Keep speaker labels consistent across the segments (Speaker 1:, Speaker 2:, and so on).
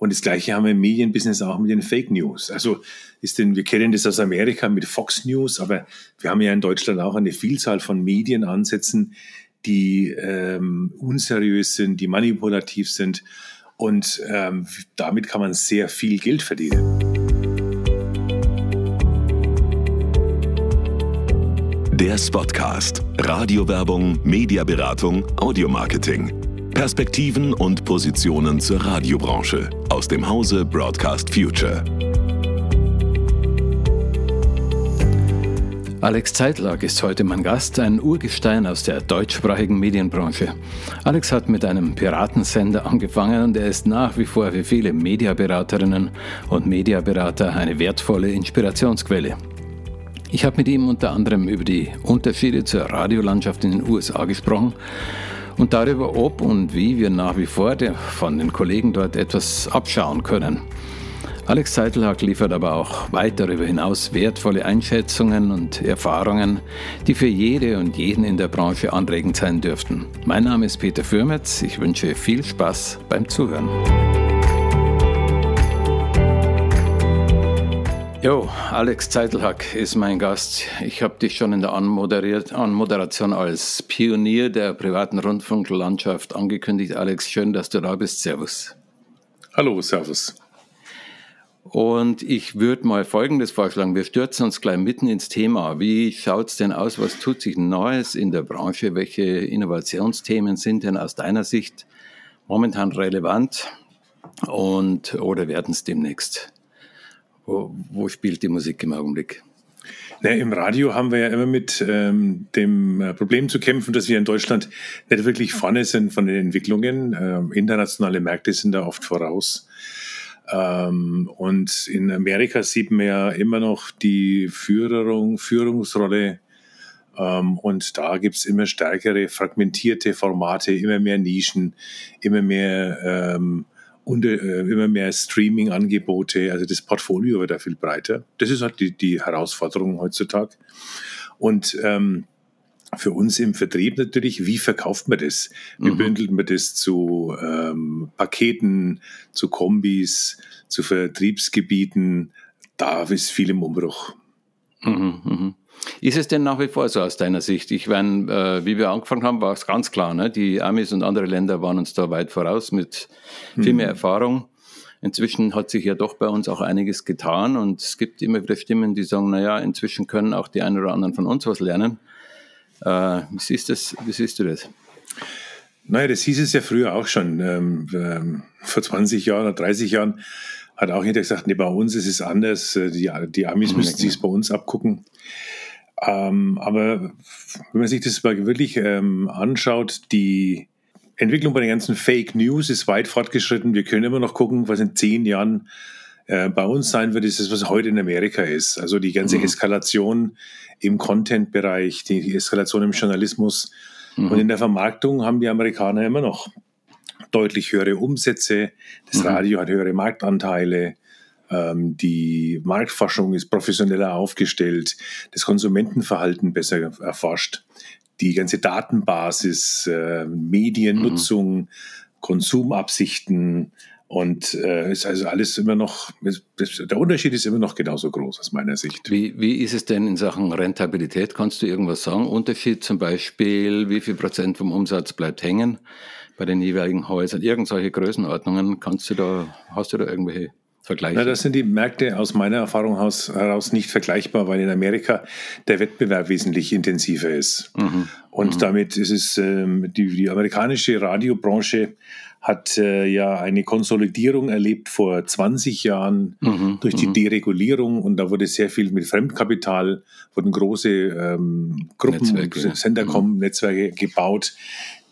Speaker 1: Und das Gleiche haben wir im Medienbusiness auch mit den Fake News. Also ist denn, wir kennen das aus Amerika mit Fox News, aber wir haben ja in Deutschland auch eine Vielzahl von Medienansätzen, die ähm, unseriös sind, die manipulativ sind. Und ähm, damit kann man sehr viel Geld verdienen.
Speaker 2: Der Spotcast. Radiowerbung, Mediaberatung, Audiomarketing. Perspektiven und Positionen zur Radiobranche aus dem Hause Broadcast Future.
Speaker 3: Alex Zeitlag ist heute mein Gast, ein Urgestein aus der deutschsprachigen Medienbranche. Alex hat mit einem Piratensender angefangen und er ist nach wie vor für viele Mediaberaterinnen und Mediaberater eine wertvolle Inspirationsquelle. Ich habe mit ihm unter anderem über die Unterschiede zur Radiolandschaft in den USA gesprochen und darüber, ob und wie wir nach wie vor von den Kollegen dort etwas abschauen können. Alex Seitelhack liefert aber auch weit darüber hinaus wertvolle Einschätzungen und Erfahrungen, die für jede und jeden in der Branche anregend sein dürften. Mein Name ist Peter Fürmetz. Ich wünsche viel Spaß beim Zuhören. Jo, Alex Zeitelhack ist mein Gast. Ich habe dich schon in der Anmoderation als Pionier der privaten Rundfunklandschaft angekündigt. Alex, schön, dass du da bist. Servus.
Speaker 1: Hallo, Servus.
Speaker 3: Und ich würde mal Folgendes vorschlagen. Wir stürzen uns gleich mitten ins Thema. Wie schaut es denn aus? Was tut sich Neues in der Branche? Welche Innovationsthemen sind denn aus deiner Sicht momentan relevant und oder werden es demnächst? Wo, wo spielt die Musik im Augenblick?
Speaker 1: Na, Im Radio haben wir ja immer mit ähm, dem äh, Problem zu kämpfen, dass wir in Deutschland nicht wirklich vorne sind von den Entwicklungen. Ähm, internationale Märkte sind da oft voraus. Ähm, und in Amerika sieht man ja immer noch die Führung, Führungsrolle. Ähm, und da gibt es immer stärkere fragmentierte Formate, immer mehr Nischen, immer mehr ähm, und äh, immer mehr Streaming-Angebote, also das Portfolio wird da viel breiter. Das ist halt die, die Herausforderung heutzutage. Und ähm, für uns im Vertrieb natürlich, wie verkauft man das? Wie mhm. bündelt man das zu ähm, Paketen, zu Kombis, zu Vertriebsgebieten? Da ist viel im Umbruch.
Speaker 3: Mhm, mh. Ist es denn nach wie vor so aus deiner Sicht? Ich meine, äh, wie wir angefangen haben, war es ganz klar, ne? die Amis und andere Länder waren uns da weit voraus mit viel mehr mhm. Erfahrung. Inzwischen hat sich ja doch bei uns auch einiges getan und es gibt immer wieder Stimmen, die sagen, naja, inzwischen können auch die einen oder anderen von uns was lernen. Äh, wie, siehst das, wie siehst du das?
Speaker 1: Naja, das hieß es ja früher auch schon. Ähm, ähm, vor 20 Jahren oder 30 Jahren hat auch jeder gesagt, nee, bei uns ist es anders. Äh, die, die Amis müssen sich es bei uns abgucken. Ähm, aber wenn man sich das mal wirklich ähm, anschaut, die Entwicklung bei den ganzen Fake News ist weit fortgeschritten. Wir können immer noch gucken, was in zehn Jahren äh, bei uns sein wird, ist das, was heute in Amerika ist. Also die ganze mhm. Eskalation im Content-Bereich, die Eskalation im Journalismus. Mhm. Und in der Vermarktung haben die Amerikaner immer noch deutlich höhere Umsätze. Das mhm. Radio hat höhere Marktanteile. Ähm, die Marktforschung ist professioneller aufgestellt, das Konsumentenverhalten besser erforscht, die ganze Datenbasis, äh, Mediennutzung, mhm. Konsumabsichten und äh, ist also alles immer noch, der Unterschied ist immer noch genauso groß aus meiner Sicht.
Speaker 3: Wie, wie ist es denn in Sachen Rentabilität? Kannst du irgendwas sagen? Unterschied zum Beispiel, wie viel Prozent vom Umsatz bleibt hängen bei den jeweiligen Häusern? Irgendwelche Größenordnungen, kannst du da, hast du da irgendwelche vergleichen?
Speaker 1: Na, das sind die Märkte aus meiner Erfahrung heraus nicht vergleichbar, weil in Amerika der Wettbewerb wesentlich intensiver ist. Mhm. Und mhm. damit ist es, ähm, die, die amerikanische Radiobranche hat äh, ja eine Konsolidierung erlebt vor 20 Jahren mhm, durch die mhm. Deregulierung und da wurde sehr viel mit Fremdkapital, wurden große ähm, Gruppen, Netzwerke, Sendercom, mhm. Gebaut,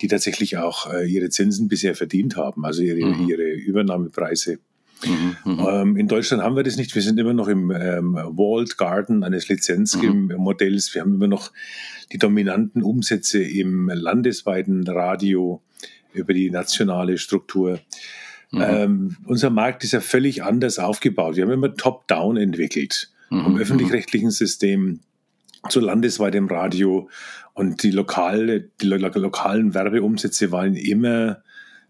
Speaker 1: die tatsächlich auch äh, ihre Zinsen bisher verdient haben, also ihre, mhm. ihre Übernahmepreise. Mhm, mhm, ähm, in Deutschland haben wir das nicht. Wir sind immer noch im ähm, Walled Garden eines Lizenzmodells. Mhm. Wir haben immer noch die dominanten Umsätze im landesweiten Radio über die nationale Struktur. Mhm. Ähm, unser Markt ist ja völlig anders aufgebaut. Wir haben immer Top-Down entwickelt. Mhm. Vom öffentlich-rechtlichen System zu landesweitem Radio und die, lokale, die lo lokalen Werbeumsätze waren immer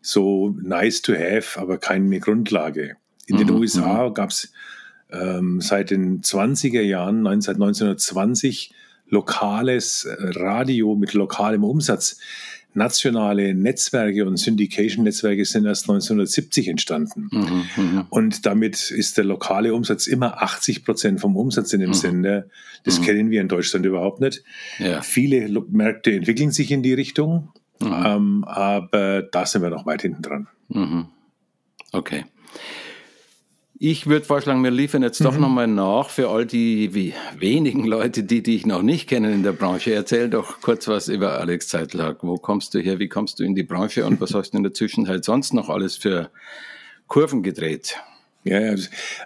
Speaker 1: so nice to have, aber keine Grundlage. In den mhm, USA gab es ähm, seit den 20er Jahren, seit 1920, lokales Radio mit lokalem Umsatz. Nationale Netzwerke und Syndication-Netzwerke sind erst 1970 entstanden. Mhm, mhm, und damit ist der lokale Umsatz immer 80 Prozent vom Umsatz in dem mhm. Sender. Das mhm. kennen wir in Deutschland überhaupt nicht. Ja. Viele Märkte entwickeln sich in die Richtung, mhm. ähm, aber da sind wir noch weit hinten dran.
Speaker 3: Mhm. Okay. Ich würde vorschlagen, wir liefern jetzt mhm. doch nochmal nach für all die wie wenigen Leute, die dich noch nicht kennen in der Branche. Erzähl doch kurz was über Alex Zeitlag. Wo kommst du her? Wie kommst du in die Branche? Und was hast du in der Zwischenzeit sonst noch alles für Kurven gedreht?
Speaker 1: Ja,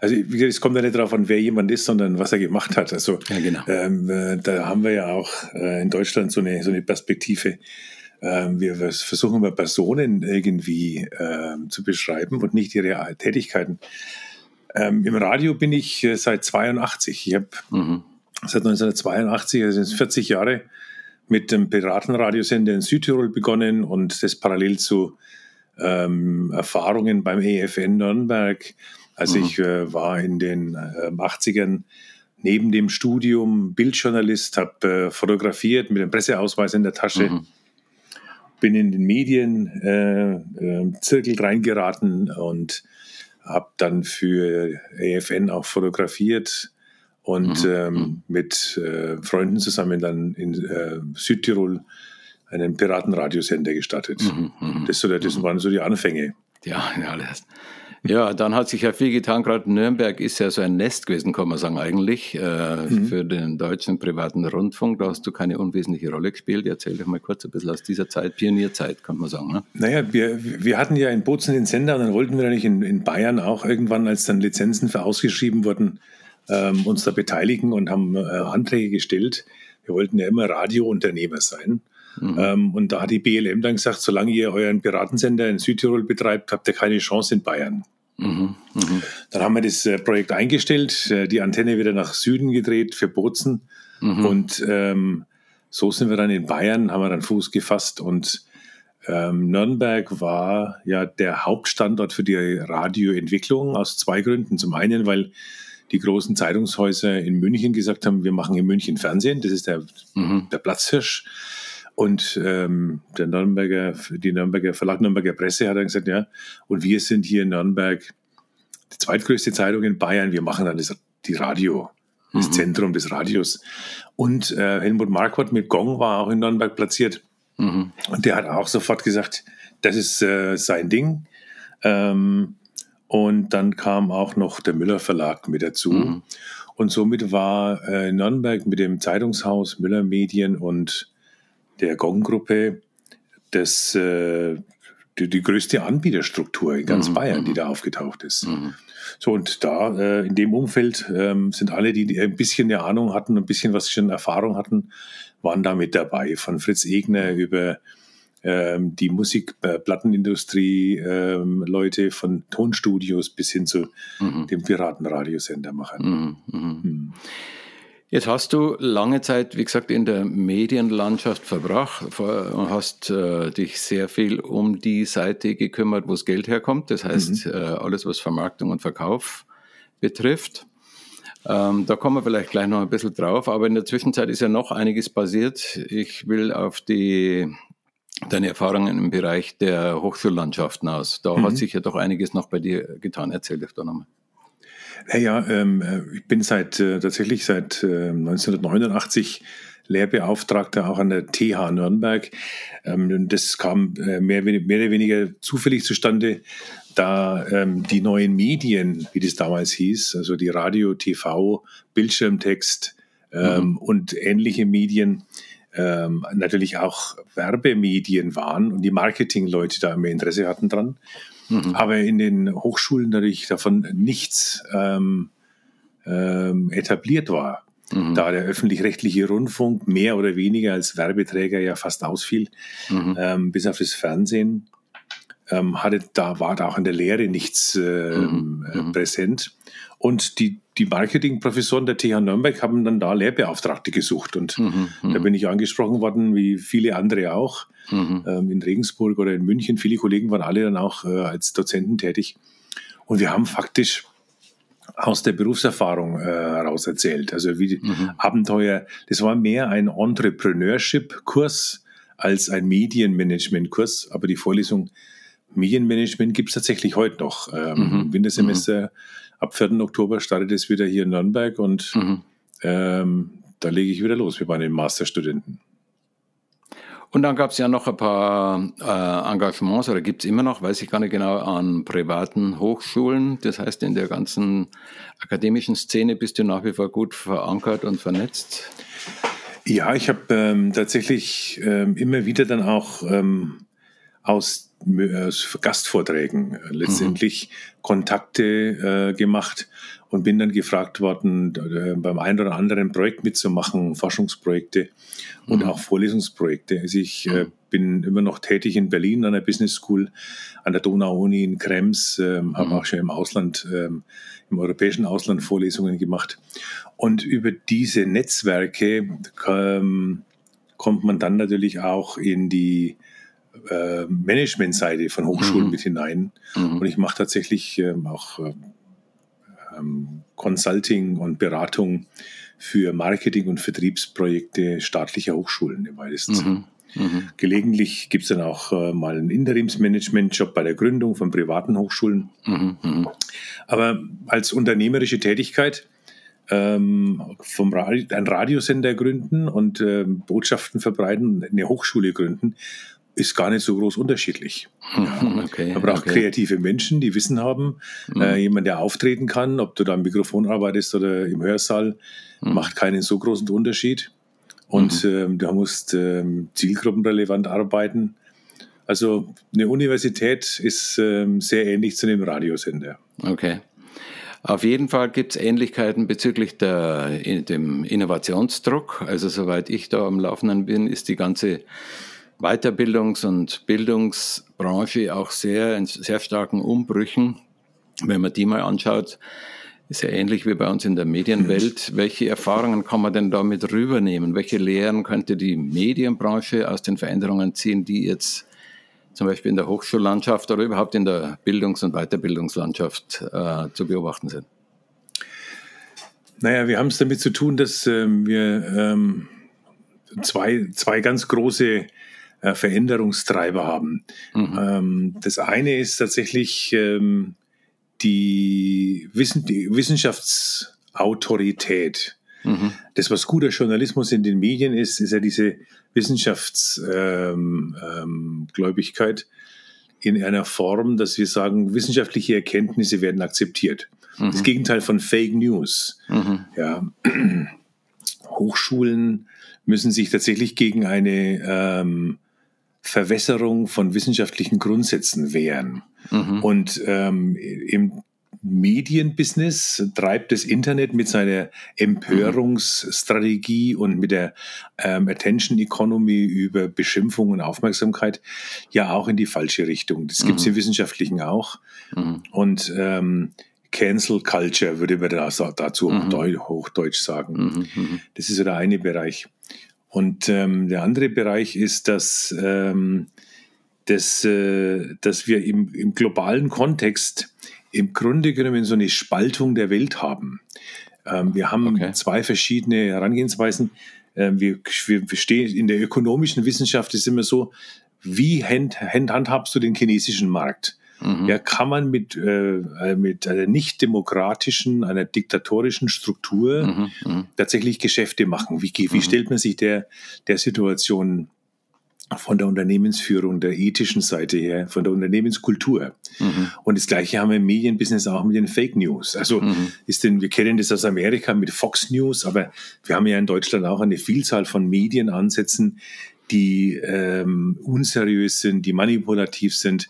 Speaker 1: also es kommt ja nicht darauf an, wer jemand ist, sondern was er gemacht hat. Also ja, genau. ähm, äh, da haben wir ja auch äh, in Deutschland so eine, so eine Perspektive. Ähm, wir versuchen immer Personen irgendwie ähm, zu beschreiben und nicht ihre Tätigkeiten. Ähm, Im Radio bin ich äh, seit 82. Ich habe mhm. seit 1982, also 40 Jahre, mit dem Piratenradiosender in Südtirol begonnen und das parallel zu ähm, Erfahrungen beim EFN Nürnberg. Also mhm. ich äh, war in den äh, 80ern neben dem Studium Bildjournalist, habe äh, fotografiert mit dem Presseausweis in der Tasche. Mhm. Bin in den Medien äh, äh, Zirkel reingeraten und habe dann für AFN auch fotografiert und mhm. ähm, mhm. mit äh, Freunden zusammen dann in äh, Südtirol einen Piratenradiosender gestartet. Mhm, mh. das, so, das mhm. waren so die Anfänge.
Speaker 3: Ja, ja, das, ja, dann hat sich ja viel getan. Gerade Nürnberg ist ja so ein Nest gewesen, kann man sagen, eigentlich äh, mhm. für den deutschen privaten Rundfunk. Da hast du keine unwesentliche Rolle gespielt. Erzähl doch mal kurz ein bisschen aus dieser Zeit, Pionierzeit, kann man sagen. Ne?
Speaker 1: Naja, wir, wir hatten ja in Bozen den Sender und dann wollten wir eigentlich in, in Bayern auch irgendwann, als dann Lizenzen für ausgeschrieben wurden, ähm, uns da beteiligen und haben äh, Anträge gestellt. Wir wollten ja immer Radiounternehmer sein. Mhm. Ähm, und da hat die BLM dann gesagt, solange ihr euren Piratensender in Südtirol betreibt, habt ihr keine Chance in Bayern. Mhm. Mhm. Dann haben wir das äh, Projekt eingestellt, äh, die Antenne wieder nach Süden gedreht für Bozen. Mhm. Und ähm, so sind wir dann in Bayern, haben wir dann Fuß gefasst und ähm, Nürnberg war ja der Hauptstandort für die Radioentwicklung aus zwei Gründen. Zum einen, weil die großen Zeitungshäuser in München gesagt haben, wir machen in München Fernsehen, das ist der, mhm. der Platzhirsch. Und ähm, der Nürnberger, die Nürnberger Verlag Nürnberger Presse hat dann gesagt, ja, und wir sind hier in Nürnberg die zweitgrößte Zeitung in Bayern, wir machen dann das, die Radio, das mhm. Zentrum des Radios. Und äh, Helmut Marquardt mit Gong war auch in Nürnberg platziert. Mhm. Und der hat auch sofort gesagt, das ist äh, sein Ding. Ähm, und dann kam auch noch der Müller Verlag mit dazu. Mhm. Und somit war äh, Nürnberg mit dem Zeitungshaus Müller Medien und der Gong-Gruppe das, äh, die, die, größte Anbieterstruktur in ganz mhm. Bayern, die mhm. da aufgetaucht ist. Mhm. So, und da äh, in dem Umfeld ähm, sind alle, die, ein bisschen eine Ahnung hatten, ein bisschen was schon Erfahrung hatten, waren da mit dabei. Von Fritz Egner über ähm, die Musikplattenindustrie, ähm, Leute von Tonstudios bis hin zu mhm. dem Piratenradiosender-Machern. Mhm. mhm.
Speaker 3: Jetzt hast du lange Zeit, wie gesagt, in der Medienlandschaft verbracht und hast äh, dich sehr viel um die Seite gekümmert, wo das Geld herkommt. Das heißt, mhm. äh, alles, was Vermarktung und Verkauf betrifft. Ähm, da kommen wir vielleicht gleich noch ein bisschen drauf, aber in der Zwischenzeit ist ja noch einiges passiert. Ich will auf die deine Erfahrungen im Bereich der Hochschullandschaften aus. Da mhm. hat sich ja doch einiges noch bei dir getan. Erzähl dich doch nochmal.
Speaker 1: Naja, ähm, äh, ich bin seit äh, tatsächlich seit äh, 1989 Lehrbeauftragter auch an der TH Nürnberg. Ähm, das kam äh, mehr, mehr oder weniger zufällig zustande, da ähm, die neuen Medien, wie das damals hieß, also die Radio, TV, Bildschirmtext ähm, mhm. und ähnliche Medien, ähm, natürlich auch Werbemedien waren und die Marketingleute da immer Interesse hatten dran. Mhm. Aber in den Hochschulen natürlich davon nichts ähm, ähm, etabliert war. Mhm. Da der öffentlich-rechtliche Rundfunk mehr oder weniger als Werbeträger ja fast ausfiel, mhm. ähm, bis auf das Fernsehen. Ähm, hatte, da war da auch in der Lehre nichts äh, mhm. äh, mhm. präsent. Und die, die Marketingprofessoren der TH Nürnberg haben dann da Lehrbeauftragte gesucht. Und mhm. da bin ich angesprochen worden, wie viele andere auch, mhm. ähm, in Regensburg oder in München. Viele Kollegen waren alle dann auch äh, als Dozenten tätig. Und wir haben faktisch aus der Berufserfahrung äh, heraus erzählt. Also wie mhm. Abenteuer, das war mehr ein Entrepreneurship-Kurs als ein Medienmanagement-Kurs, aber die Vorlesung Medienmanagement gibt es tatsächlich heute noch. Ähm, mhm. Wintersemester, mhm. ab 4. Oktober startet es wieder hier in Nürnberg und mhm. ähm, da lege ich wieder los mit meinen Masterstudenten.
Speaker 3: Und dann gab es ja noch ein paar äh, Engagements, oder gibt es immer noch, weiß ich gar nicht genau, an privaten Hochschulen. Das heißt, in der ganzen akademischen Szene bist du nach wie vor gut verankert und vernetzt.
Speaker 1: Ja, ich habe ähm, tatsächlich ähm, immer wieder dann auch ähm, aus, aus Gastvorträgen äh, letztendlich mhm. Kontakte äh, gemacht und bin dann gefragt worden, äh, beim einen oder anderen Projekt mitzumachen, Forschungsprojekte und mhm. auch Vorlesungsprojekte. Also ich äh, mhm. bin immer noch tätig in Berlin an der Business School, an der Donau-Uni in Krems, ähm, mhm. habe auch schon im Ausland, ähm, im europäischen Ausland Vorlesungen gemacht. Und über diese Netzwerke ähm, kommt man dann natürlich auch in die äh, Managementseite von Hochschulen mhm. mit hinein. Mhm. Und ich mache tatsächlich ähm, auch äh, ähm, Consulting und Beratung für Marketing- und Vertriebsprojekte staatlicher Hochschulen im weitesten Sinne. Mhm. Mhm. Gelegentlich gibt es dann auch äh, mal einen Interimsmanagement-Job bei der Gründung von privaten Hochschulen. Mhm. mhm. Aber als unternehmerische Tätigkeit ähm, vom Radio, einen Radiosender gründen und äh, Botschaften verbreiten, eine Hochschule gründen, ist gar nicht so groß unterschiedlich. Ja. Okay, Man braucht okay. kreative Menschen, die Wissen haben. Mhm. Äh, jemand, der auftreten kann, ob du da am Mikrofon arbeitest oder im Hörsaal, mhm. macht keinen so großen Unterschied. Und mhm. ähm, du musst ähm, zielgruppenrelevant arbeiten. Also eine Universität ist ähm, sehr ähnlich zu einem Radiosender.
Speaker 3: Okay. Auf jeden Fall gibt es Ähnlichkeiten bezüglich der, dem Innovationsdruck. Also soweit ich da am Laufenden bin, ist die ganze Weiterbildungs- und Bildungsbranche auch sehr in sehr starken Umbrüchen. Wenn man die mal anschaut, ist ja ähnlich wie bei uns in der Medienwelt. Welche Erfahrungen kann man denn damit rübernehmen? Welche Lehren könnte die Medienbranche aus den Veränderungen ziehen, die jetzt zum Beispiel in der Hochschullandschaft oder überhaupt in der Bildungs- und Weiterbildungslandschaft äh, zu beobachten sind?
Speaker 1: Naja, wir haben es damit zu tun, dass ähm, wir ähm, zwei, zwei ganz große äh, Veränderungstreiber haben. Mhm. Ähm, das eine ist tatsächlich ähm, die, Wissen, die Wissenschaftsautorität. Mhm. Das, was guter Journalismus in den Medien ist, ist ja diese Wissenschaftsgläubigkeit ähm, ähm, in einer Form, dass wir sagen, wissenschaftliche Erkenntnisse werden akzeptiert. Mhm. Das Gegenteil von Fake News. Mhm. Ja. Hochschulen müssen sich tatsächlich gegen eine ähm, Verwässerung von wissenschaftlichen Grundsätzen wehren. Mhm. Und ähm, im Medienbusiness treibt das Internet mit seiner Empörungsstrategie und mit der ähm, Attention Economy über Beschimpfung und Aufmerksamkeit ja auch in die falsche Richtung. Das gibt es mhm. im Wissenschaftlichen auch. Mhm. Und ähm, Cancel Culture würde man dazu mhm. Hochdeutsch sagen. Mhm, mhm. Das ist so der eine Bereich. Und ähm, der andere Bereich ist, dass, ähm, dass, äh, dass wir im, im globalen Kontext im Grunde genommen so eine Spaltung der Welt haben. Ähm, wir haben okay. zwei verschiedene Herangehensweisen. Ähm, wir, wir stehen in der ökonomischen Wissenschaft ist immer so, wie hand, hand, handhabst du den chinesischen Markt? Mhm. Ja, kann man mit, äh, mit einer nicht demokratischen, einer diktatorischen Struktur mhm. Mhm. tatsächlich Geschäfte machen? Wie, wie mhm. stellt man sich der, der Situation von der Unternehmensführung, der ethischen Seite her, von der Unternehmenskultur. Mhm. Und das Gleiche haben wir im Medienbusiness auch mit den Fake News. Also mhm. ist denn, wir kennen das aus Amerika mit Fox News, aber wir haben ja in Deutschland auch eine Vielzahl von Medienansätzen, die ähm, unseriös sind, die manipulativ sind.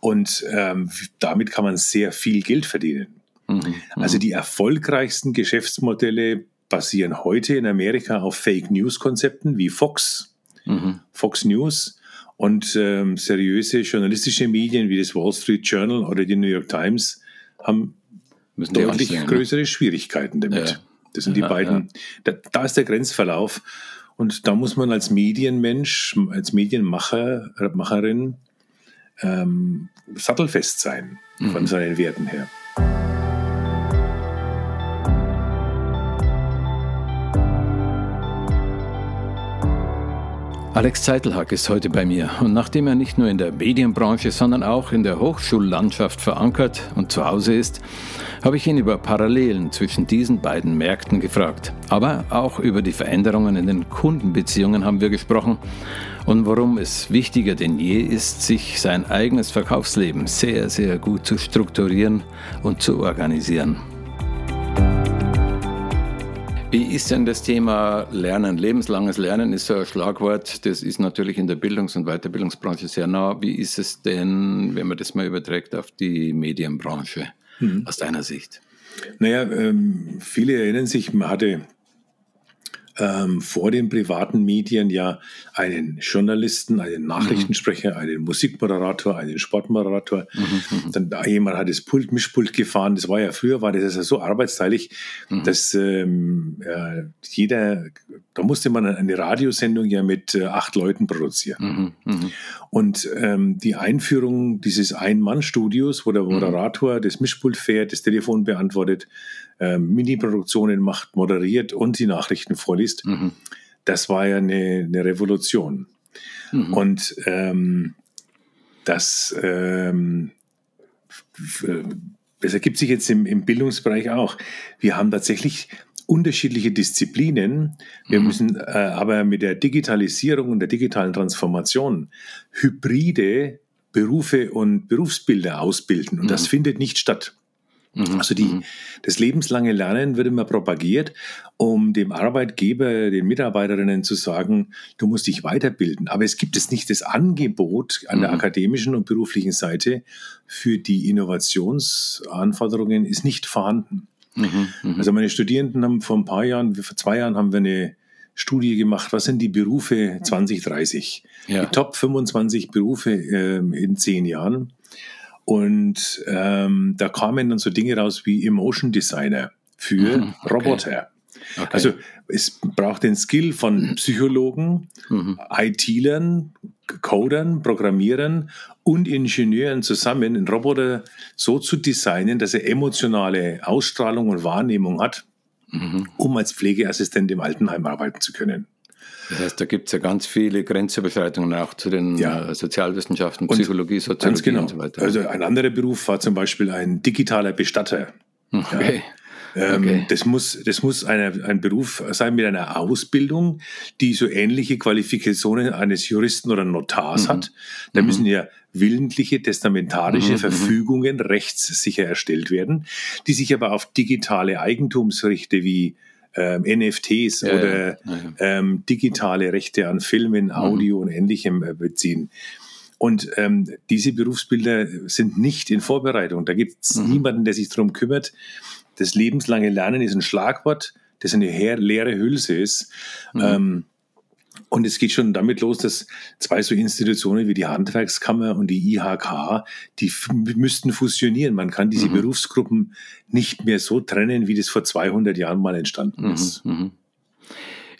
Speaker 1: Und ähm, damit kann man sehr viel Geld verdienen. Mhm. Also die erfolgreichsten Geschäftsmodelle basieren heute in Amerika auf Fake News Konzepten wie Fox, mhm. Fox News Und ähm, seriöse journalistische Medien wie das Wall Street Journal oder die New York Times haben Müssen deutlich ne? größere Schwierigkeiten damit. Ja. Das sind die ja, beiden, ja. Da, da, ist der Grenzverlauf. Und da muss man als Medienmensch, als Medienmacher, Macherin ähm, sattelfest sein mhm. von seinen Werten her.
Speaker 3: Alex Zeitelhack ist heute bei mir und nachdem er nicht nur in der Medienbranche, sondern auch in der Hochschullandschaft verankert und zu Hause ist, habe ich ihn über Parallelen zwischen diesen beiden Märkten gefragt. Aber auch über die Veränderungen in den Kundenbeziehungen haben wir gesprochen und warum es wichtiger denn je ist, sich sein eigenes Verkaufsleben sehr, sehr gut zu strukturieren und zu organisieren. Wie ist denn das Thema Lernen? Lebenslanges Lernen ist so ein Schlagwort. Das ist natürlich in der Bildungs- und Weiterbildungsbranche sehr nah. Wie ist es denn, wenn man das mal überträgt auf die Medienbranche mhm. aus deiner Sicht?
Speaker 1: Naja, ähm, viele erinnern sich, man hatte ähm, vor den privaten Medien ja einen Journalisten, einen Nachrichtensprecher, mhm. einen Musikmoderator, einen Sportmoderator. Mhm, mhm. Dann jemand hat das Pult, Mischpult gefahren. Das war ja früher, war das ja so arbeitsteilig, mhm. dass ähm, äh, jeder, da musste man eine Radiosendung ja mit äh, acht Leuten produzieren. Mhm, mhm. Und ähm, die Einführung dieses Ein-Mann-Studios, wo der Moderator das Mischpult fährt, das Telefon beantwortet, äh, Mini-Produktionen macht, moderiert und die Nachrichten vorliest. Mhm. Das war ja eine, eine Revolution. Mhm. Und ähm, das, ähm, das ergibt sich jetzt im, im Bildungsbereich auch. Wir haben tatsächlich unterschiedliche Disziplinen. Wir mhm. müssen äh, aber mit der Digitalisierung und der digitalen Transformation hybride Berufe und Berufsbilder ausbilden. Und mhm. das findet nicht statt. Mhm. Also die, mhm. das lebenslange Lernen wird immer propagiert, um dem Arbeitgeber, den Mitarbeiterinnen zu sagen, du musst dich weiterbilden. Aber es gibt es nicht das Angebot an der mhm. akademischen und beruflichen Seite für die Innovationsanforderungen ist nicht vorhanden. Mhm, mh. Also meine Studierenden haben vor ein paar Jahren, vor zwei Jahren haben wir eine Studie gemacht, was sind die Berufe 2030? Ja. Die Top 25 Berufe äh, in zehn Jahren. Und ähm, da kamen dann so Dinge raus wie Emotion Designer für mhm, okay. Roboter. Okay. Also es braucht den Skill von Psychologen, mhm. IT-Lern, Codern, Programmierern und Ingenieuren zusammen, einen Roboter so zu designen, dass er emotionale Ausstrahlung und Wahrnehmung hat, mhm. um als Pflegeassistent im Altenheim arbeiten zu können.
Speaker 3: Das heißt, da gibt es ja ganz viele Grenzüberschreitungen auch zu den ja. Äh, Sozialwissenschaften, Psychologie, Soziologie ganz genau. und so weiter.
Speaker 1: Also ein anderer Beruf war zum Beispiel ein digitaler Bestatter. Okay. Ja. Ähm, okay. Das muss, das muss eine, ein Beruf sein mit einer Ausbildung, die so ähnliche Qualifikationen eines Juristen oder Notars mhm. hat. Da mhm. müssen ja willentliche testamentarische mhm. mhm. Verfügungen rechtssicher erstellt werden, die sich aber auf digitale Eigentumsrechte wie ähm, NFTs ja, oder ja, ja. Ähm, digitale Rechte an Filmen, mhm. Audio und Ähnlichem äh, beziehen. Und ähm, diese Berufsbilder sind nicht in Vorbereitung. Da gibt es mhm. niemanden, der sich darum kümmert. Das lebenslange Lernen ist ein Schlagwort, das eine leere Hülse ist. Mhm. Ähm, und es geht schon damit los, dass zwei so Institutionen wie die Handwerkskammer und die IHK, die müssten fusionieren. Man kann diese mhm. Berufsgruppen nicht mehr so trennen, wie das vor 200 Jahren mal entstanden mhm, ist. Mhm.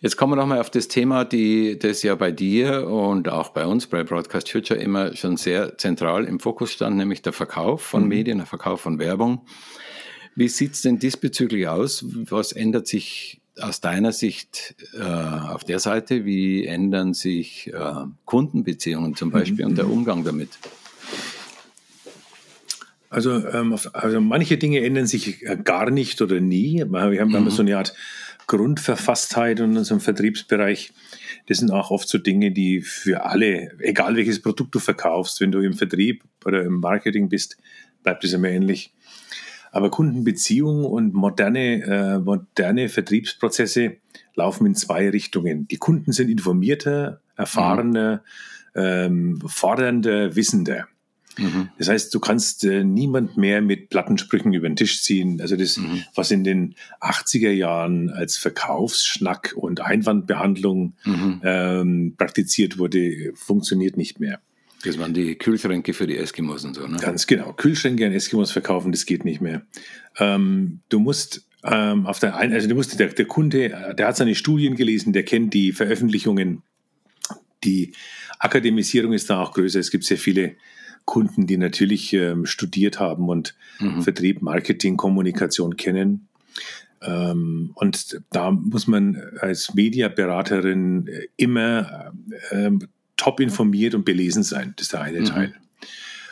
Speaker 3: Jetzt kommen wir nochmal auf das Thema, die, das ja bei dir und auch bei uns, bei Broadcast Future, immer schon sehr zentral im Fokus stand, nämlich der Verkauf von mhm. Medien, der Verkauf von Werbung. Wie sieht es denn diesbezüglich aus? Was ändert sich aus deiner Sicht äh, auf der Seite, wie ändern sich äh, Kundenbeziehungen zum Beispiel mhm. und der Umgang damit?
Speaker 1: Also, ähm, also manche Dinge ändern sich äh, gar nicht oder nie. Wir haben mhm. so eine Art Grundverfasstheit in unserem Vertriebsbereich. Das sind auch oft so Dinge, die für alle, egal welches Produkt du verkaufst, wenn du im Vertrieb oder im Marketing bist, bleibt es immer ähnlich. Aber Kundenbeziehungen und moderne, äh, moderne Vertriebsprozesse laufen in zwei Richtungen. Die Kunden sind informierter, erfahrener, mhm. ähm, fordernder, wissender. Mhm. Das heißt, du kannst äh, niemand mehr mit Plattensprüchen über den Tisch ziehen. Also das, mhm. was in den 80er Jahren als Verkaufsschnack und Einwandbehandlung mhm. ähm, praktiziert wurde, funktioniert nicht mehr.
Speaker 3: Das waren die Kühlschränke für die Eskimos und so, ne?
Speaker 1: Ganz genau. Kühlschränke an Eskimos verkaufen, das geht nicht mehr. Ähm, du musst ähm, auf der einen, also du musst, der, der Kunde, der hat seine Studien gelesen, der kennt die Veröffentlichungen. Die Akademisierung ist da auch größer. Es gibt sehr viele Kunden, die natürlich ähm, studiert haben und mhm. Vertrieb, Marketing, Kommunikation kennen. Ähm, und da muss man als Mediaberaterin immer ähm, top informiert und belesen sein. Das ist der eine mhm. Teil.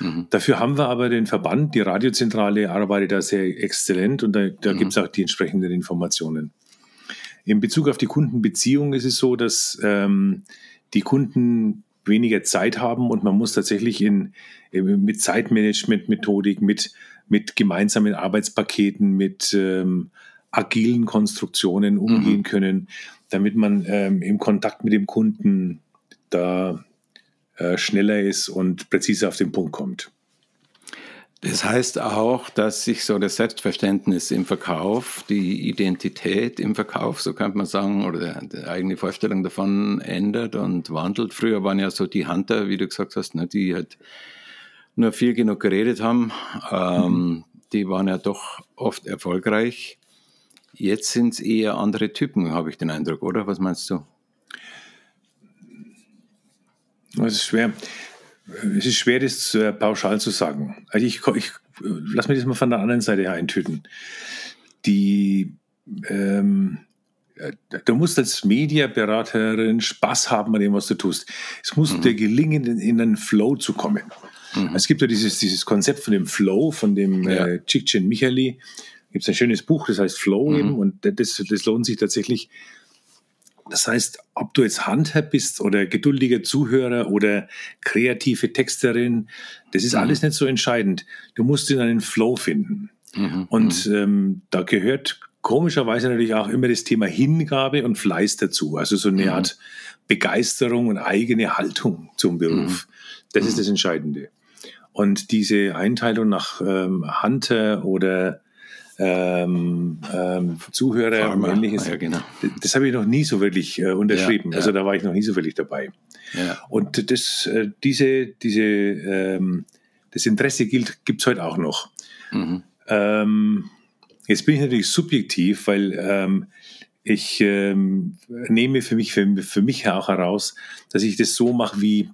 Speaker 1: Mhm. Dafür haben wir aber den Verband, die Radiozentrale arbeitet da sehr exzellent und da, da mhm. gibt es auch die entsprechenden Informationen. In Bezug auf die Kundenbeziehung ist es so, dass ähm, die Kunden weniger Zeit haben und man muss tatsächlich in, mit Zeitmanagement-Methodik, mit, mit gemeinsamen Arbeitspaketen, mit ähm, agilen Konstruktionen umgehen mhm. können, damit man ähm, im Kontakt mit dem Kunden da äh, schneller ist und präziser auf den Punkt kommt.
Speaker 3: Das heißt auch, dass sich so das Selbstverständnis im Verkauf, die Identität im Verkauf, so könnte man sagen, oder die eigene Vorstellung davon ändert und wandelt. Früher waren ja so die Hunter, wie du gesagt hast, ne, die halt nur viel genug geredet haben. Ähm. Die waren ja doch oft erfolgreich. Jetzt sind es eher andere Typen, habe ich den Eindruck, oder? Was meinst du?
Speaker 1: Es ist schwer. Es ist schwer, das äh, pauschal zu sagen. Also ich, ich lass mich das mal von der anderen Seite her eintüten. Die, ähm, äh, du musst als Mediaberaterin Spaß haben an dem, was du tust. Es muss mhm. dir gelingen, in, in einen Flow zu kommen. Mhm. Es gibt ja dieses, dieses Konzept von dem Flow, von dem ja. äh, Cicchen Michali. Gibt es ein schönes Buch, das heißt Flow mhm. eben, und das, das lohnt sich tatsächlich das heißt, ob du jetzt Hunter bist oder geduldiger Zuhörer oder kreative Texterin, das ist mhm. alles nicht so entscheidend. Du musst in einen Flow finden. Mhm. Und mhm. ähm, da gehört komischerweise natürlich auch immer das Thema Hingabe und Fleiß dazu. Also so eine mhm. Art Begeisterung und eigene Haltung zum Beruf. Mhm. Das ist mhm. das Entscheidende. Und diese Einteilung nach ähm, Hunter oder ähm, ähm, Zuhörer und ähnliches. Ja, genau. Das, das habe ich noch nie so wirklich äh, unterschrieben. Ja, also da war ich noch nie so wirklich dabei. Und das, äh, diese, diese, ähm, das Interesse gilt, gibt es heute auch noch. Mhm. Ähm, jetzt bin ich natürlich subjektiv, weil ähm, ich ähm, nehme für mich, für, für mich auch heraus, dass ich das so mache, wie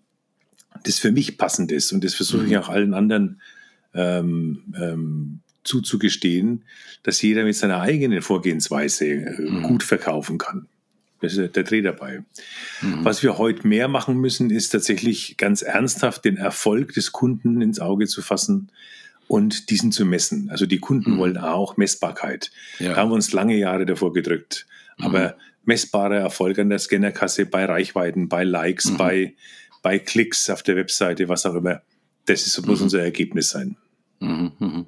Speaker 1: das für mich passend ist. Und das versuche ich mhm. auch allen anderen ähm, ähm, zuzugestehen, dass jeder mit seiner eigenen Vorgehensweise äh, mhm. gut verkaufen kann. Das ist der Dreh dabei. Mhm. Was wir heute mehr machen müssen, ist tatsächlich ganz ernsthaft den Erfolg des Kunden ins Auge zu fassen und diesen zu messen. Also die Kunden mhm. wollen auch Messbarkeit. Ja. Da haben wir uns lange Jahre davor gedrückt. Mhm. Aber messbarer Erfolg an der Scannerkasse bei Reichweiten, bei Likes, mhm. bei, bei Klicks auf der Webseite, was auch immer, das ist, muss mhm. unser Ergebnis sein. Mhm.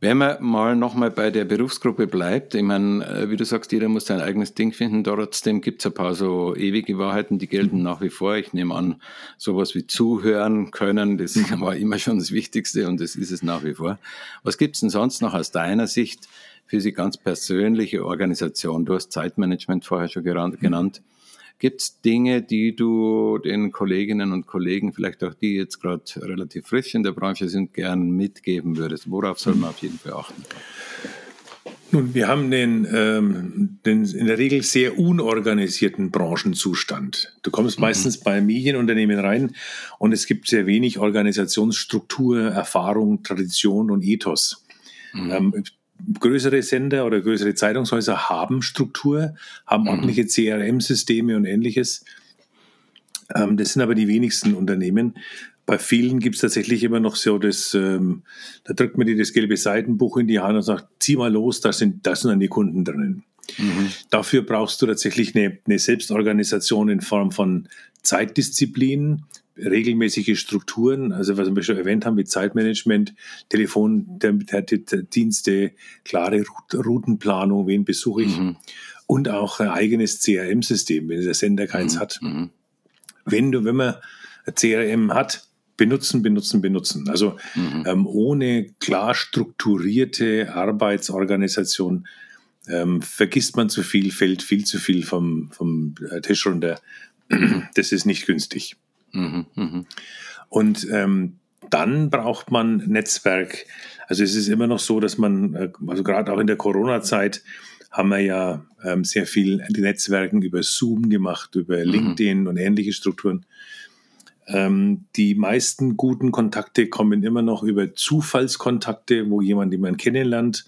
Speaker 3: Wenn man mal nochmal bei der Berufsgruppe bleibt, ich meine, äh, wie du sagst, jeder muss sein eigenes Ding finden. Trotzdem gibt es ein paar so ewige Wahrheiten, die gelten nach wie vor. Ich nehme an, sowas wie zuhören können, das war immer schon das Wichtigste und das ist es nach wie vor. Was gibt es denn sonst noch aus deiner Sicht für Sie ganz persönliche Organisation? Du hast Zeitmanagement vorher schon genannt. Gibt es Dinge, die du den Kolleginnen und Kollegen, vielleicht auch die jetzt gerade relativ frisch in der Branche sind, gern mitgeben würdest? Worauf soll man auf jeden Fall achten?
Speaker 1: Nun, wir haben den, ähm, den in der Regel sehr unorganisierten Branchenzustand. Du kommst mhm. meistens bei Medienunternehmen rein und es gibt sehr wenig Organisationsstruktur, Erfahrung, Tradition und Ethos. Mhm. Ähm, größere Sender oder größere Zeitungshäuser haben Struktur, haben mhm. ordentliche CRM-Systeme und ähnliches. Ähm, das sind aber die wenigsten Unternehmen. Bei vielen gibt es tatsächlich immer noch so das, ähm, da drückt man dir das gelbe Seitenbuch in die Hand und sagt, zieh mal los, da sind, da sind dann die Kunden drinnen. Mhm. Dafür brauchst du tatsächlich eine, eine Selbstorganisation in Form von Zeitdisziplin, regelmäßige Strukturen, also was wir schon erwähnt haben mit Zeitmanagement, Telefondienste, klare Routenplanung, wen besuche ich mhm. und auch ein eigenes CRM-System, wenn der Sender keins mhm. hat. Mhm. Wenn du, wenn man ein CRM hat, benutzen, benutzen, benutzen. Also mhm. ähm, ohne klar strukturierte Arbeitsorganisation ähm, vergisst man zu viel, fällt viel zu viel vom, vom äh, Tisch runter. Das ist nicht günstig. Mhm. Mhm. Und ähm, dann braucht man Netzwerk. Also es ist immer noch so, dass man, äh, also gerade auch in der Corona-Zeit, haben wir ja ähm, sehr viel die Netzwerken über Zoom gemacht, über mhm. LinkedIn und ähnliche Strukturen. Ähm, die meisten guten Kontakte kommen immer noch über Zufallskontakte, wo jemand jemanden kennenlernt.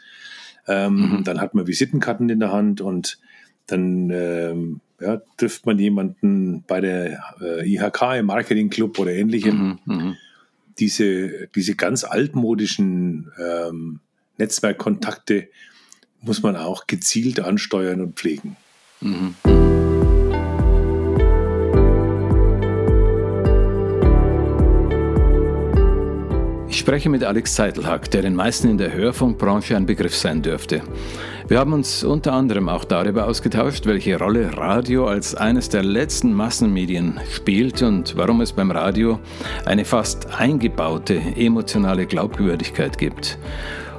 Speaker 1: Ähm, mhm. Dann hat man Visitenkarten in der Hand und dann ähm, ja, trifft man jemanden bei der äh, IHK im Marketingclub oder ähnlichem. Mhm. Mhm. Diese, diese ganz altmodischen ähm, Netzwerkkontakte muss man auch gezielt ansteuern und pflegen. Mhm.
Speaker 3: Ich spreche mit Alex Zeitelhack, der den meisten in der Hörfunkbranche ein Begriff sein dürfte. Wir haben uns unter anderem auch darüber ausgetauscht, welche Rolle Radio als eines der letzten Massenmedien spielt und warum es beim Radio eine fast eingebaute emotionale Glaubwürdigkeit gibt.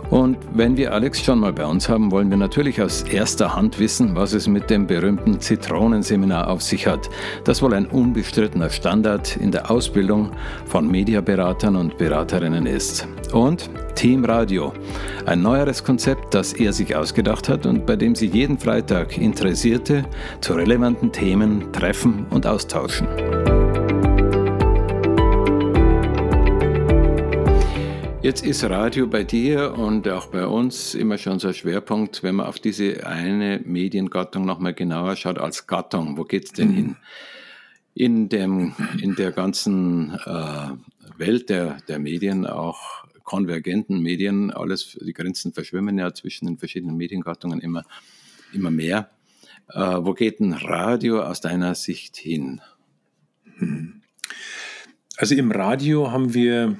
Speaker 3: Und wenn wir Alex schon mal bei uns haben, wollen wir natürlich aus erster Hand wissen, was es mit dem berühmten Zitronenseminar auf sich hat, das wohl ein unbestrittener Standard in der Ausbildung von Mediaberatern und Beraterinnen ist. Und Team Radio, ein neueres Konzept, das er sich ausgedacht hat und bei dem Sie jeden Freitag Interessierte zu relevanten Themen treffen und austauschen. Jetzt ist Radio bei dir und auch bei uns immer schon so ein Schwerpunkt, wenn man auf diese eine Mediengattung nochmal genauer schaut als Gattung. Wo geht es denn mhm. hin? In, dem, in der ganzen äh, Welt der, der Medien, auch konvergenten Medien, alles, die Grenzen verschwimmen ja zwischen den verschiedenen Mediengattungen immer, immer mehr. Äh, wo geht ein Radio aus deiner Sicht hin?
Speaker 1: Mhm. Also im Radio haben wir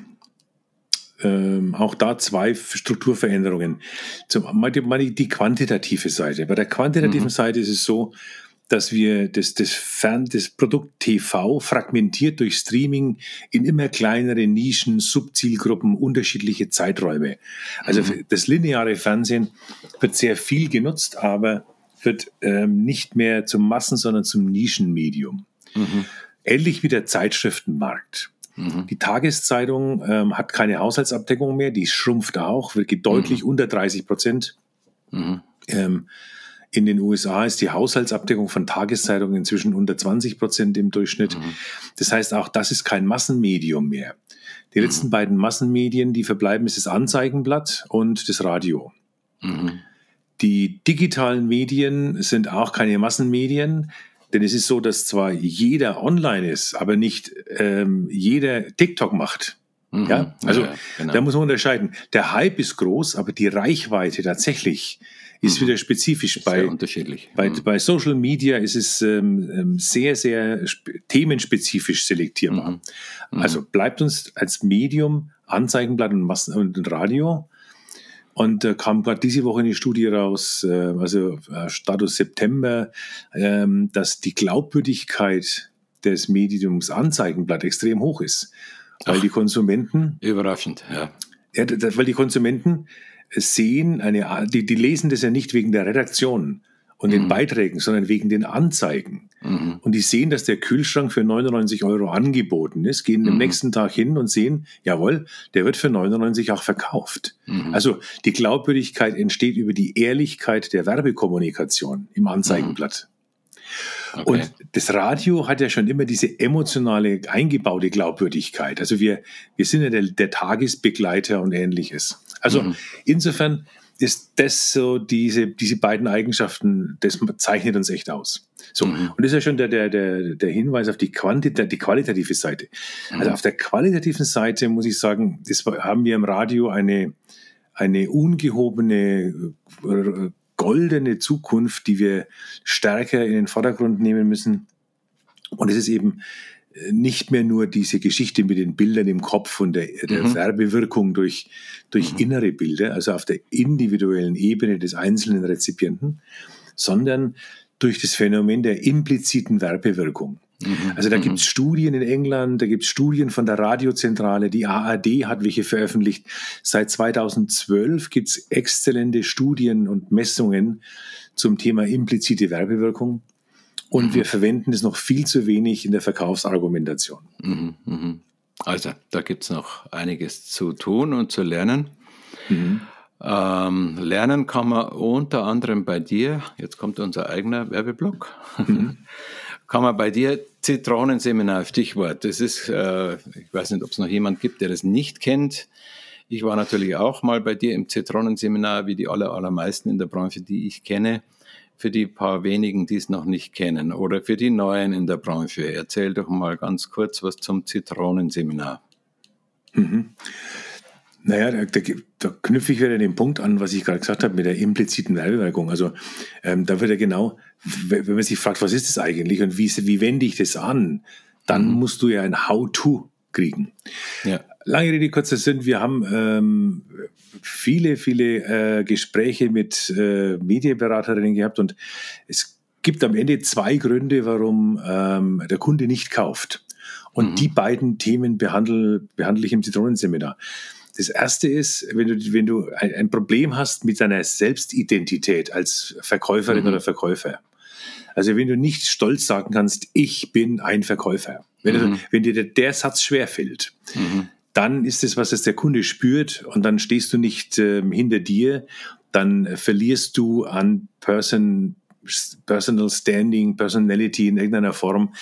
Speaker 1: ähm, auch da zwei Strukturveränderungen. Zum, die, die quantitative Seite. Bei der quantitativen mhm. Seite ist es so, dass wir das, das, Fern, das Produkt TV fragmentiert durch Streaming in immer kleinere Nischen, Subzielgruppen, unterschiedliche Zeiträume. Also mhm. das lineare Fernsehen wird sehr viel genutzt, aber wird ähm, nicht mehr zum Massen, sondern zum Nischenmedium. Mhm. Ähnlich wie der Zeitschriftenmarkt. Mhm. Die Tageszeitung ähm, hat keine Haushaltsabdeckung mehr, die schrumpft auch, wird deutlich mhm. unter 30 Prozent. Mhm. Ähm, in den USA ist die Haushaltsabdeckung von Tageszeitungen inzwischen unter 20 Prozent im Durchschnitt. Mhm. Das heißt, auch das ist kein Massenmedium mehr. Die letzten mhm. beiden Massenmedien, die verbleiben, ist das Anzeigenblatt und das Radio. Die digitalen Medien sind auch keine Massenmedien. Denn es ist so, dass zwar jeder online ist, aber nicht ähm, jeder TikTok macht. Mhm. Ja, also ja, genau. da muss man unterscheiden. Der Hype ist groß, aber die Reichweite tatsächlich ist mhm. wieder spezifisch.
Speaker 3: Ist bei, unterschiedlich.
Speaker 1: Bei, mhm. bei Social Media ist es ähm, ähm sehr, sehr themenspezifisch selektierbar. Mhm. Mhm. Also bleibt uns als Medium Anzeigenblatt und, Massen und Radio und da kam gerade diese Woche eine Studie raus, äh, also äh, Status September, ähm, dass die Glaubwürdigkeit des Mediums Anzeigenblatt extrem hoch ist. Weil Ach, die Konsumenten.
Speaker 3: Überraschend, ja.
Speaker 1: ja. Weil die Konsumenten sehen, eine, die, die lesen das ja nicht wegen der Redaktion, und den mhm. Beiträgen, sondern wegen den Anzeigen. Mhm. Und die sehen, dass der Kühlschrank für 99 Euro angeboten ist, gehen mhm. am nächsten Tag hin und sehen, jawohl, der wird für 99 auch verkauft. Mhm. Also die Glaubwürdigkeit entsteht über die Ehrlichkeit der Werbekommunikation im Anzeigenblatt. Okay. Und das Radio hat ja schon immer diese emotionale, eingebaute Glaubwürdigkeit. Also wir, wir sind ja der, der Tagesbegleiter und ähnliches. Also mhm. insofern ist das so, diese, diese beiden Eigenschaften, das zeichnet uns echt aus. So, mhm. und das ist ja schon der, der, der, der Hinweis auf die, Quantita die qualitative Seite. Mhm. Also auf der qualitativen Seite muss ich sagen, das haben wir im Radio eine, eine ungehobene, äh, goldene Zukunft, die wir stärker in den Vordergrund nehmen müssen. Und es ist eben nicht mehr nur diese Geschichte mit den Bildern im Kopf und der, der mhm. Werbewirkung durch, durch mhm. innere Bilder, also auf der individuellen Ebene des einzelnen Rezipienten, sondern durch das Phänomen der impliziten Werbewirkung. Mhm. Also da mhm. gibt es Studien in England, da gibt es Studien von der Radiozentrale, die ARD hat welche veröffentlicht. Seit 2012 gibt es exzellente Studien und Messungen zum Thema implizite Werbewirkung. Und mhm. wir verwenden es noch viel zu wenig in der Verkaufsargumentation.
Speaker 3: Mhm. mhm. Also da gibt es noch einiges zu tun und zu lernen. Mhm. Ähm, lernen kann man unter anderem bei dir, jetzt kommt unser eigener Werbeblock, mhm. kann man bei dir Zitronenseminar, Stichwort. Das ist, äh, ich weiß nicht, ob es noch jemand gibt, der das nicht kennt. Ich war natürlich auch mal bei dir im Zitronenseminar, wie die aller, allermeisten in der Branche, die ich kenne. Für die paar wenigen, die es noch nicht kennen oder für die Neuen in der Branche. Erzähl doch mal ganz kurz was zum Zitronenseminar.
Speaker 1: Mhm. Naja, da, da, da knüpfe ich wieder den Punkt an, was ich gerade gesagt habe mit der impliziten Werbewirkung. Also ähm, da wird ja genau, wenn man sich fragt, was ist das eigentlich und wie, wie wende ich das an, dann mhm. musst du ja ein How-to kriegen. Ja. Lange Rede, kurzer Sinn, wir haben ähm, viele, viele äh, Gespräche mit äh, Medienberaterinnen gehabt und es gibt am Ende zwei Gründe, warum ähm, der Kunde nicht kauft. Und mhm. die beiden Themen behandle, behandle ich im Zitronenseminar. Das erste ist, wenn du, wenn du ein, ein Problem hast mit deiner Selbstidentität als Verkäuferin mhm. oder Verkäufer. Also wenn du nicht stolz sagen kannst, ich bin ein Verkäufer. Wenn, mhm. du, wenn dir der, der Satz schwerfällt, mhm. dann ist es, was es der Kunde spürt und dann stehst du nicht ähm, hinter dir, dann verlierst du an Person, Personal Standing, Personality in irgendeiner Form,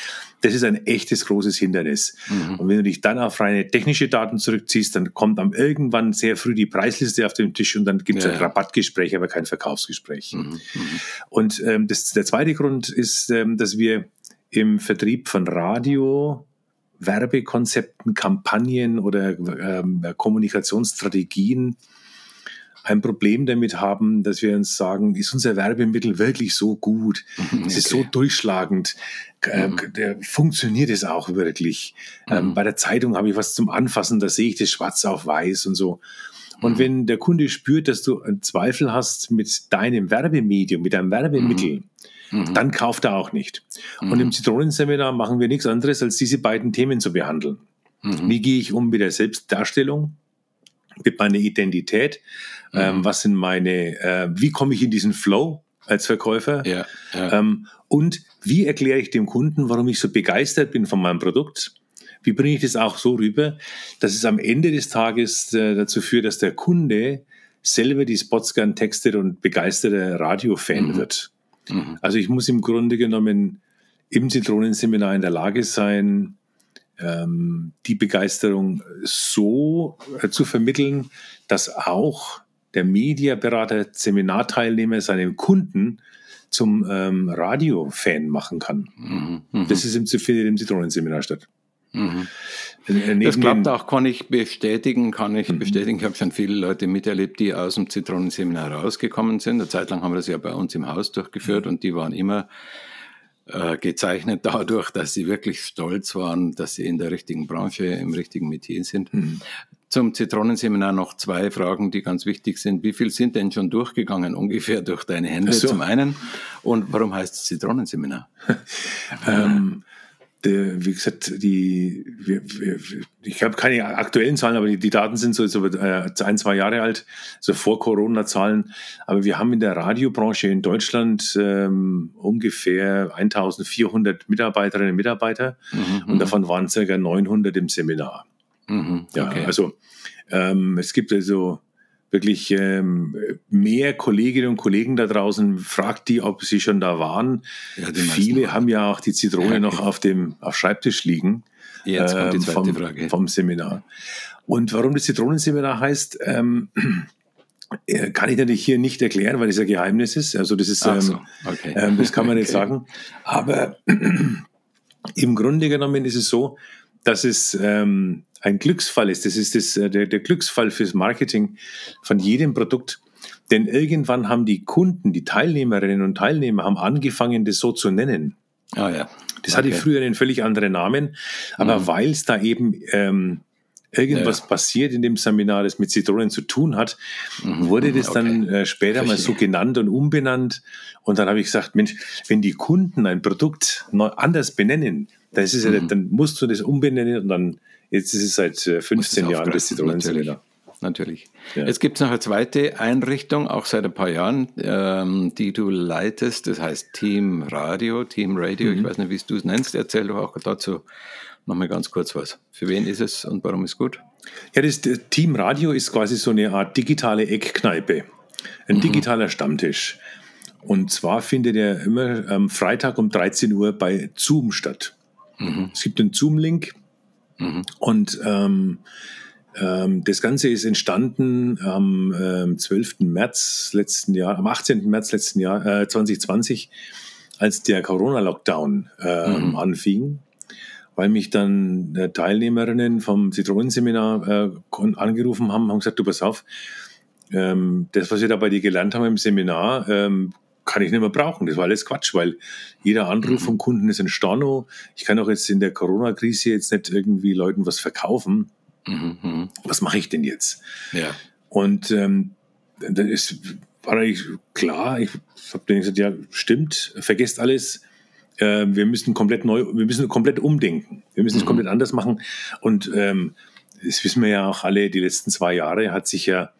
Speaker 1: das ist ein echtes großes Hindernis. Mhm. Und wenn du dich dann auf reine technische Daten zurückziehst, dann kommt am irgendwann sehr früh die Preisliste auf den Tisch und dann gibt es ja, ein Rabattgespräch, aber kein Verkaufsgespräch. Mhm. Mhm. Und ähm, das, der zweite Grund ist, ähm, dass wir im Vertrieb von Radio, Werbekonzepten, Kampagnen oder ähm, Kommunikationsstrategien ein Problem damit haben, dass wir uns sagen, ist unser Werbemittel wirklich so gut? Okay. Es ist so durchschlagend. Äh, mhm. funktioniert es auch wirklich? Ähm, mhm. bei der Zeitung habe ich was zum Anfassen, da sehe ich das schwarz auf weiß und so. Und mhm. wenn der Kunde spürt, dass du einen Zweifel hast mit deinem Werbemedium, mit deinem Werbemittel, mhm. mhm. dann kauft er auch nicht. Und im Zitronenseminar machen wir nichts anderes, als diese beiden Themen zu behandeln. Wie gehe ich um mit der Selbstdarstellung? Mit meiner Identität, mhm. ähm, was sind meine, äh, wie komme ich in diesen Flow als Verkäufer ja, ja. Ähm, und wie erkläre ich dem Kunden, warum ich so begeistert bin von meinem Produkt. Wie bringe ich das auch so rüber, dass es am Ende des Tages äh, dazu führt, dass der Kunde selber die Spots gern textet und begeisterter Radiofan mhm. wird. Mhm. Also ich muss im Grunde genommen im Zitronenseminar in der Lage sein, ähm, die Begeisterung so äh, zu vermitteln, dass auch der Mediaberater, Seminarteilnehmer seinen Kunden zum ähm, Radiofan machen kann. Mhm, mh. Das ist im, findet im Zitronenseminar statt.
Speaker 3: Mhm. Äh, das klappt auch, kann ich bestätigen, kann ich mhm. bestätigen. Ich habe schon viele Leute miterlebt, die aus dem Zitronenseminar rausgekommen sind. Eine Zeit lang haben wir das ja bei uns im Haus durchgeführt mhm. und die waren immer äh, gezeichnet dadurch, dass sie wirklich stolz waren, dass sie in der richtigen Branche, im richtigen Metier sind. Mhm. Zum Zitronenseminar noch zwei Fragen, die ganz wichtig sind. Wie viel sind denn schon durchgegangen ungefähr durch deine Hände so. zum einen? Und warum heißt es Zitronenseminar?
Speaker 1: ähm, wie gesagt, die, wir, wir, ich habe keine aktuellen Zahlen, aber die, die Daten sind so, so äh, ein, zwei Jahre alt, so vor Corona-Zahlen. Aber wir haben in der Radiobranche in Deutschland ähm, ungefähr 1400 Mitarbeiterinnen und Mitarbeiter mhm, und davon waren ca. 900 im Seminar. Mhm, okay. Ja, also ähm, es gibt also wirklich ähm, mehr Kolleginnen und Kollegen da draußen, fragt die, ob sie schon da waren. Ja, Viele haben ja auch die Zitrone noch auf dem auf Schreibtisch liegen. Jetzt kommt die ähm, zweite vom, Frage. Vom Seminar. Und warum das Zitronenseminar heißt, ähm, äh, kann ich natürlich hier nicht erklären, weil es ein Geheimnis ist. Also das ist, ähm, so, okay. ähm, das kann man nicht okay. sagen. Aber im Grunde genommen ist es so, dass es ähm, ein Glücksfall ist. Das ist das, äh, der, der Glücksfall fürs Marketing von jedem Produkt. Denn irgendwann haben die Kunden, die Teilnehmerinnen und Teilnehmer, haben angefangen, das so zu nennen. Ah ja. Das okay. hatte früher einen völlig anderen Namen, aber mhm. weil es da eben ähm, irgendwas ja. passiert in dem Seminar, das mit Zitronen zu tun hat, mhm. wurde das okay. dann äh, später Verstehe. mal so genannt und umbenannt. Und dann habe ich gesagt, Mensch, wenn die Kunden ein Produkt anders benennen, dann, ist es mhm. ja, dann musst du das umbenennen und dann, jetzt ist es seit 15 äh, Jahren das Zitronenseminar
Speaker 3: natürlich. Ja. Jetzt gibt es noch eine zweite Einrichtung, auch seit ein paar Jahren, ähm, die du leitest. Das heißt Team Radio, Team Radio. Mhm. Ich weiß nicht, wie du es nennst. Erzähl doch auch dazu nochmal ganz kurz was. Für wen ist es und warum ist es gut?
Speaker 1: Ja, das, das Team Radio ist quasi so eine Art digitale Eckkneipe, ein mhm. digitaler Stammtisch. Und zwar findet er immer am Freitag um 13 Uhr bei Zoom statt. Mhm. Es gibt einen Zoom-Link mhm. und ähm, ähm, das Ganze ist entstanden am ähm, 12. März letzten Jahr, am 18. März letzten Jahr, äh, 2020, als der Corona-Lockdown äh, mhm. anfing, weil mich dann äh, Teilnehmerinnen vom Zitronenseminar äh, angerufen haben, haben gesagt, du pass auf, ähm, das, was wir da bei dir gelernt haben im Seminar, ähm, kann ich nicht mehr brauchen. Das war alles Quatsch, weil jeder Anruf mhm. vom Kunden ist ein Storno. Ich kann auch jetzt in der Corona-Krise jetzt nicht irgendwie Leuten was verkaufen. Mhm. Was mache ich denn jetzt?
Speaker 3: Ja.
Speaker 1: Und ähm, dann ist, war eigentlich klar, ich habe denen gesagt, ja, stimmt, vergesst alles. Äh, wir müssen komplett neu, wir müssen komplett umdenken. Wir müssen es mhm. komplett anders machen. Und ähm, das wissen wir ja auch alle, die letzten zwei Jahre hat sich ja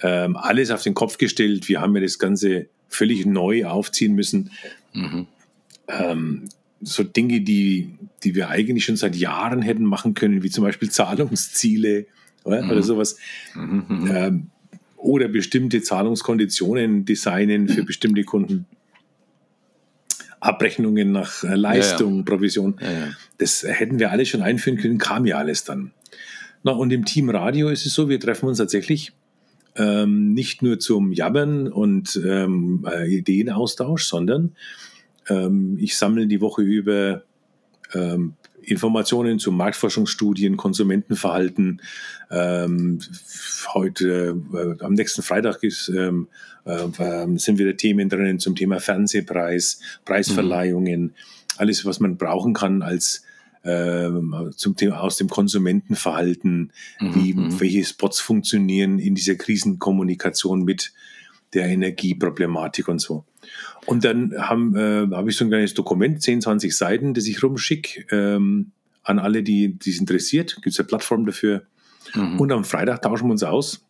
Speaker 1: ähm, alles auf den Kopf gestellt. Wir haben ja das Ganze völlig neu aufziehen müssen. Mhm. Ähm, so Dinge, die, die wir eigentlich schon seit Jahren hätten machen können, wie zum Beispiel Zahlungsziele oder, mhm. oder sowas. Mhm. mhm. Ähm, oder bestimmte Zahlungskonditionen designen für bestimmte Kunden. Abrechnungen nach äh, Leistung, ja, ja. Provision. Ja, das hätten wir alles schon einführen können, kam ja alles dann. Na, und im Team Radio ist es so, wir treffen uns tatsächlich ähm, nicht nur zum Jammern und ähm, äh, Ideenaustausch, sondern ähm, ich sammle die Woche über ähm, Informationen zu Marktforschungsstudien, Konsumentenverhalten. Ähm, heute, äh, am nächsten Freitag ist, ähm, äh, sind wieder Themen drinnen zum Thema Fernsehpreis, Preisverleihungen, mhm. alles, was man brauchen kann als ähm, zum Thema aus dem Konsumentenverhalten, mhm. wie, mhm. welche Spots funktionieren in dieser Krisenkommunikation mit der Energieproblematik und so. Und dann äh, habe ich so ein kleines Dokument, 10, 20 Seiten, das ich rumschicke ähm, an alle, die es interessiert. Gibt es eine Plattform dafür. Mhm. Und am Freitag tauschen wir uns aus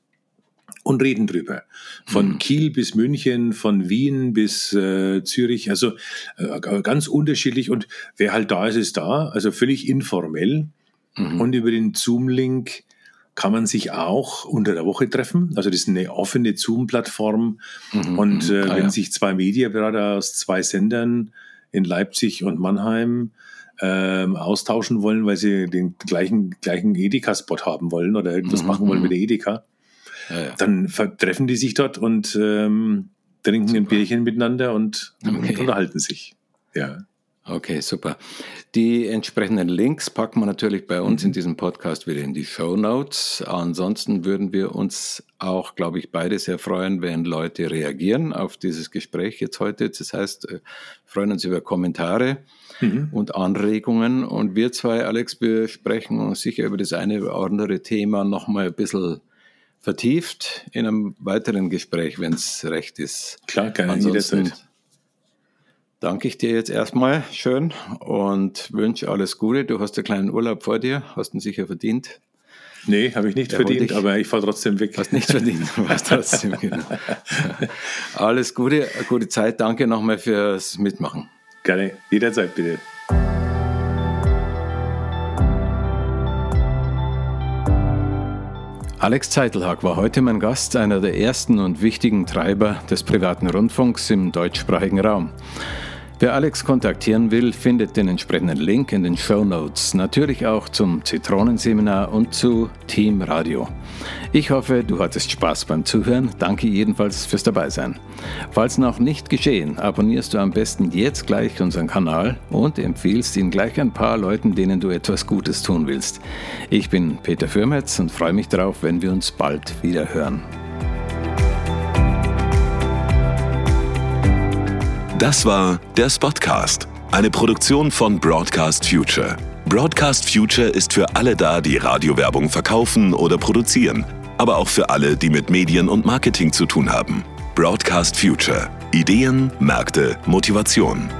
Speaker 1: und reden drüber. Von mhm. Kiel bis München, von Wien bis äh, Zürich, also äh, ganz unterschiedlich. Und wer halt da ist, ist da, also völlig informell. Mhm. Und über den Zoom-Link kann man sich auch unter der Woche treffen. Also das ist eine offene Zoom-Plattform. Mhm, und äh, ah, wenn ja. sich zwei Mediaberater aus zwei Sendern in Leipzig und Mannheim ähm, austauschen wollen, weil sie den gleichen, gleichen Edeka-Spot haben wollen oder irgendwas mhm, machen wollen mit der Edeka, ja, ja. dann treffen die sich dort und ähm, trinken Super. ein Bierchen miteinander und, okay. und unterhalten sich. Ja.
Speaker 3: Okay, super. Die entsprechenden Links packen wir natürlich bei uns in mhm. diesem Podcast wieder in die Show Notes. Ansonsten würden wir uns auch, glaube ich, beide sehr freuen, wenn Leute reagieren auf dieses Gespräch jetzt heute. Das heißt, äh, freuen uns über Kommentare mhm. und Anregungen. Und wir zwei, Alex, wir sprechen uns sicher über das eine oder andere Thema nochmal ein bisschen vertieft in einem weiteren Gespräch, wenn es recht ist.
Speaker 1: Klar, gerne, jederzeit
Speaker 3: danke ich dir jetzt erstmal schön und wünsche alles Gute. Du hast einen kleinen Urlaub vor dir, hast ihn sicher verdient.
Speaker 1: Nee, habe ich nicht Der verdient, ich. aber ich fahre trotzdem weg.
Speaker 3: Hast nicht verdient, warst trotzdem, genau. Alles Gute, gute Zeit. Danke nochmal fürs Mitmachen.
Speaker 1: Gerne, jederzeit bitte.
Speaker 3: Alex Zeitelhag war heute mein Gast, einer der ersten und wichtigen Treiber des privaten Rundfunks im deutschsprachigen Raum. Wer Alex kontaktieren will, findet den entsprechenden Link in den Show Notes. Natürlich auch zum Zitronenseminar und zu Team Radio. Ich hoffe, du hattest Spaß beim Zuhören. Danke jedenfalls fürs Dabeisein. Falls noch nicht geschehen, abonnierst du am besten jetzt gleich unseren Kanal und empfiehlst ihn gleich ein paar Leuten, denen du etwas Gutes tun willst. Ich bin Peter Fürmetz und freue mich darauf, wenn wir uns bald wieder hören.
Speaker 2: Das war der Spotcast, eine Produktion von Broadcast Future. Broadcast Future ist für alle da, die Radiowerbung verkaufen oder produzieren, aber auch für alle, die mit Medien und Marketing zu tun haben. Broadcast Future. Ideen, Märkte, Motivation.